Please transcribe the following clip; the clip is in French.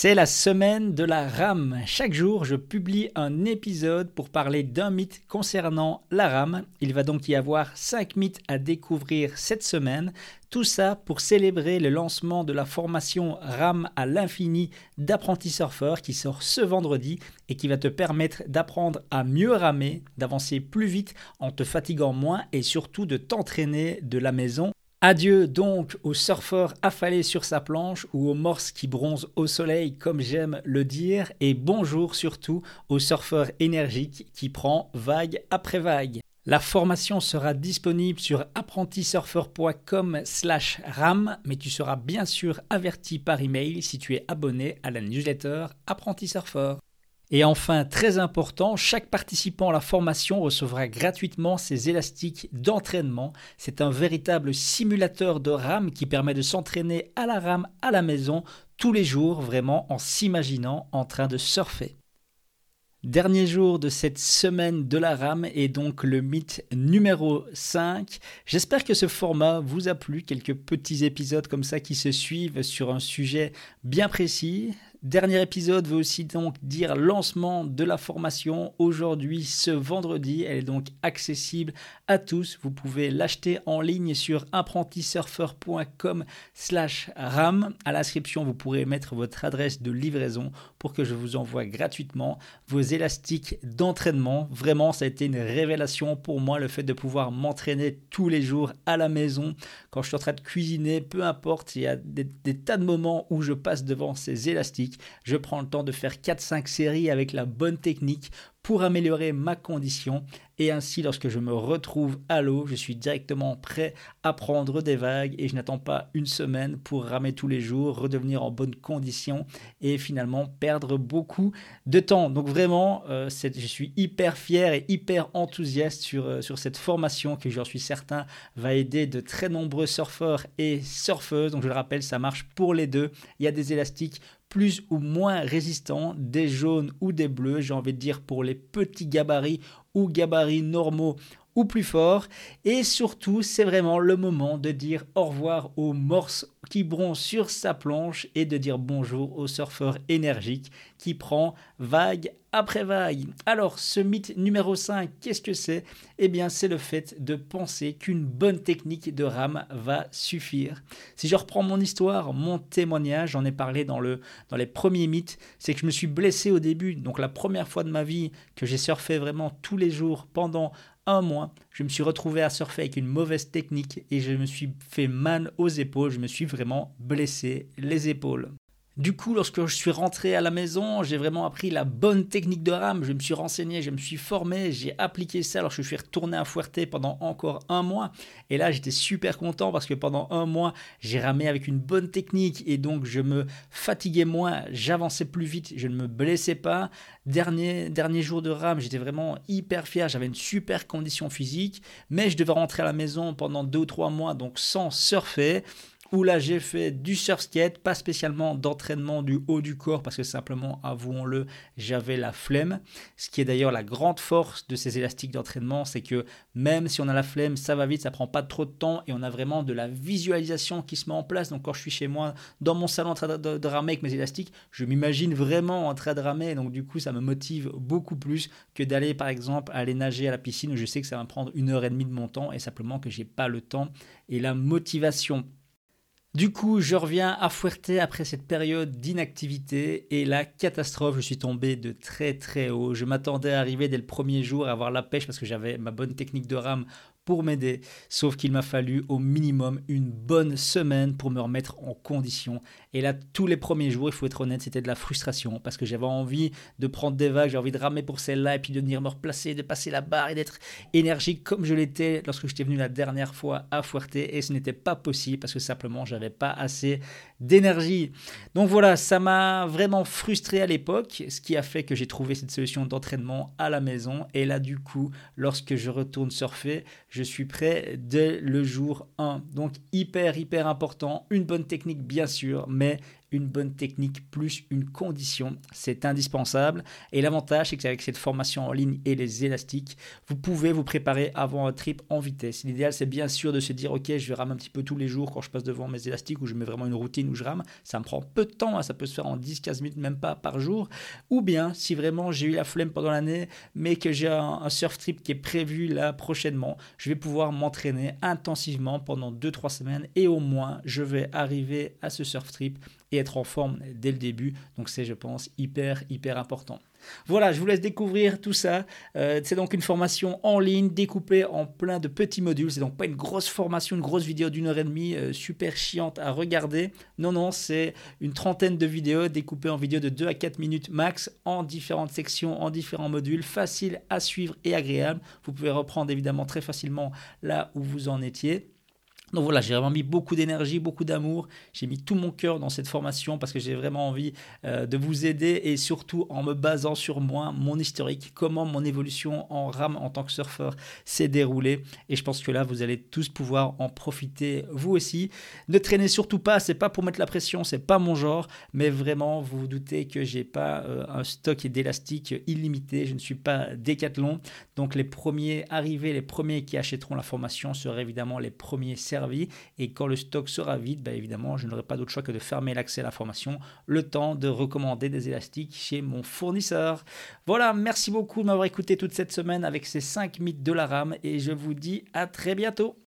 C'est la semaine de la rame. Chaque jour, je publie un épisode pour parler d'un mythe concernant la rame. Il va donc y avoir 5 mythes à découvrir cette semaine. Tout ça pour célébrer le lancement de la formation Rame à l'infini d'apprenti surfeur qui sort ce vendredi et qui va te permettre d'apprendre à mieux ramer, d'avancer plus vite en te fatiguant moins et surtout de t'entraîner de la maison Adieu donc au surfeur affalé sur sa planche ou au morse qui bronze au soleil comme j'aime le dire et bonjour surtout au surfeur énergique qui prend vague après vague. La formation sera disponible sur apprentisurfer.com slash ram, mais tu seras bien sûr averti par email si tu es abonné à la newsletter Apprenti Surfer. Et enfin, très important, chaque participant à la formation recevra gratuitement ses élastiques d'entraînement. C'est un véritable simulateur de rame qui permet de s'entraîner à la rame à la maison tous les jours, vraiment en s'imaginant en train de surfer. Dernier jour de cette semaine de la rame et donc le mythe numéro 5. J'espère que ce format vous a plu, quelques petits épisodes comme ça qui se suivent sur un sujet bien précis. Dernier épisode veut aussi donc dire lancement de la formation aujourd'hui ce vendredi. Elle est donc accessible à tous. Vous pouvez l'acheter en ligne sur apprentisurfer.com slash ram. À l'inscription, vous pourrez mettre votre adresse de livraison pour que je vous envoie gratuitement vos élastiques d'entraînement. Vraiment, ça a été une révélation pour moi le fait de pouvoir m'entraîner tous les jours à la maison quand je suis en train de cuisiner, peu importe, il y a des tas de moments où je passe devant ces élastiques je prends le temps de faire 4-5 séries avec la bonne technique pour améliorer ma condition et ainsi lorsque je me retrouve à l'eau, je suis directement prêt à prendre des vagues et je n'attends pas une semaine pour ramer tous les jours, redevenir en bonne condition et finalement perdre beaucoup de temps. Donc vraiment, euh, je suis hyper fier et hyper enthousiaste sur, euh, sur cette formation qui, j'en suis certain, va aider de très nombreux surfeurs et surfeuses. Donc je le rappelle, ça marche pour les deux. Il y a des élastiques plus ou moins résistants, des jaunes ou des bleus, j'ai envie de dire pour les petits gabarits ou gabarits normaux ou plus forts. Et surtout, c'est vraiment le moment de dire au revoir aux morses qui bronzent sur sa planche et de dire bonjour au surfeur énergique qui prend vague après vague. Alors, ce mythe numéro 5, qu'est-ce que c'est? Eh bien, c'est le fait de penser qu'une bonne technique de rame va suffire. Si je reprends mon histoire, mon témoignage, j'en ai parlé dans, le, dans les premiers mythes, c'est que je me suis blessé au début. Donc, la première fois de ma vie que j'ai surfé vraiment tous les jours pendant un mois, je me suis retrouvé à surfer avec une mauvaise technique et je me suis fait mal aux épaules, je me suis vraiment blessé les épaules. Du coup, lorsque je suis rentré à la maison, j'ai vraiment appris la bonne technique de rame. Je me suis renseigné, je me suis formé, j'ai appliqué ça lorsque je suis retourné à Fuerte pendant encore un mois. Et là, j'étais super content parce que pendant un mois, j'ai ramé avec une bonne technique et donc je me fatiguais moins, j'avançais plus vite, je ne me blessais pas. Dernier, dernier jour de rame, j'étais vraiment hyper fier, j'avais une super condition physique, mais je devais rentrer à la maison pendant deux ou trois mois, donc sans surfer où là j'ai fait du surf skate, pas spécialement d'entraînement du haut du corps parce que simplement, avouons-le, j'avais la flemme. Ce qui est d'ailleurs la grande force de ces élastiques d'entraînement, c'est que même si on a la flemme, ça va vite, ça prend pas trop de temps et on a vraiment de la visualisation qui se met en place. Donc quand je suis chez moi, dans mon salon en train de, ramer avec mes élastiques, je m'imagine vraiment en train de ramer. Donc du coup, ça me motive beaucoup plus que d'aller par exemple aller nager à la piscine où je sais que ça va me prendre une heure et demie de mon temps et simplement que j'ai pas le temps et la motivation. Du coup, je reviens à Fuerte après cette période d'inactivité et la catastrophe, je suis tombé de très très haut. Je m'attendais à arriver dès le premier jour à avoir la pêche parce que j'avais ma bonne technique de rame m'aider, sauf qu'il m'a fallu au minimum une bonne semaine pour me remettre en condition. Et là, tous les premiers jours, il faut être honnête, c'était de la frustration parce que j'avais envie de prendre des vagues, j'ai envie de ramer pour celle-là et puis de venir me replacer, de passer la barre et d'être énergique comme je l'étais lorsque j'étais venu la dernière fois à Fuerte et ce n'était pas possible parce que simplement j'avais pas assez d'énergie. Donc voilà, ça m'a vraiment frustré à l'époque, ce qui a fait que j'ai trouvé cette solution d'entraînement à la maison et là du coup, lorsque je retourne surfer, suis prêt dès le jour 1. Donc hyper, hyper important. Une bonne technique, bien sûr, mais une bonne technique plus une condition. C'est indispensable. Et l'avantage, c'est qu'avec cette formation en ligne et les élastiques, vous pouvez vous préparer avant un trip en vitesse. L'idéal, c'est bien sûr de se dire, ok, je ramer un petit peu tous les jours quand je passe devant mes élastiques ou je mets vraiment une routine où je rame. Ça me prend peu de temps, hein. ça peut se faire en 10-15 minutes, même pas par jour. Ou bien, si vraiment j'ai eu la flemme pendant l'année, mais que j'ai un, un surf trip qui est prévu là prochainement, je vais pouvoir m'entraîner intensivement pendant 2-3 semaines et au moins je vais arriver à ce surf trip et en forme dès le début. Donc c'est, je pense, hyper, hyper important. Voilà, je vous laisse découvrir tout ça. Euh, c'est donc une formation en ligne découpée en plein de petits modules. C'est donc pas une grosse formation, une grosse vidéo d'une heure et demie euh, super chiante à regarder. Non, non, c'est une trentaine de vidéos découpées en vidéos de 2 à 4 minutes max en différentes sections, en différents modules, facile à suivre et agréable. Vous pouvez reprendre évidemment très facilement là où vous en étiez. Donc voilà, j'ai vraiment mis beaucoup d'énergie, beaucoup d'amour. J'ai mis tout mon cœur dans cette formation parce que j'ai vraiment envie euh, de vous aider et surtout en me basant sur moi, mon historique, comment mon évolution en rame en tant que surfeur s'est déroulée. Et je pense que là, vous allez tous pouvoir en profiter vous aussi. Ne traînez surtout pas, c'est pas pour mettre la pression, c'est pas mon genre, mais vraiment, vous vous doutez que j'ai pas euh, un stock d'élastique illimité. Je ne suis pas décathlon. Donc les premiers arrivés, les premiers qui achèteront la formation seraient évidemment les premiers et quand le stock sera vide, bah, évidemment, je n'aurai pas d'autre choix que de fermer l'accès à l'information, le temps de recommander des élastiques chez mon fournisseur. Voilà, merci beaucoup de m'avoir écouté toute cette semaine avec ces 5 mythes de la rame et je vous dis à très bientôt.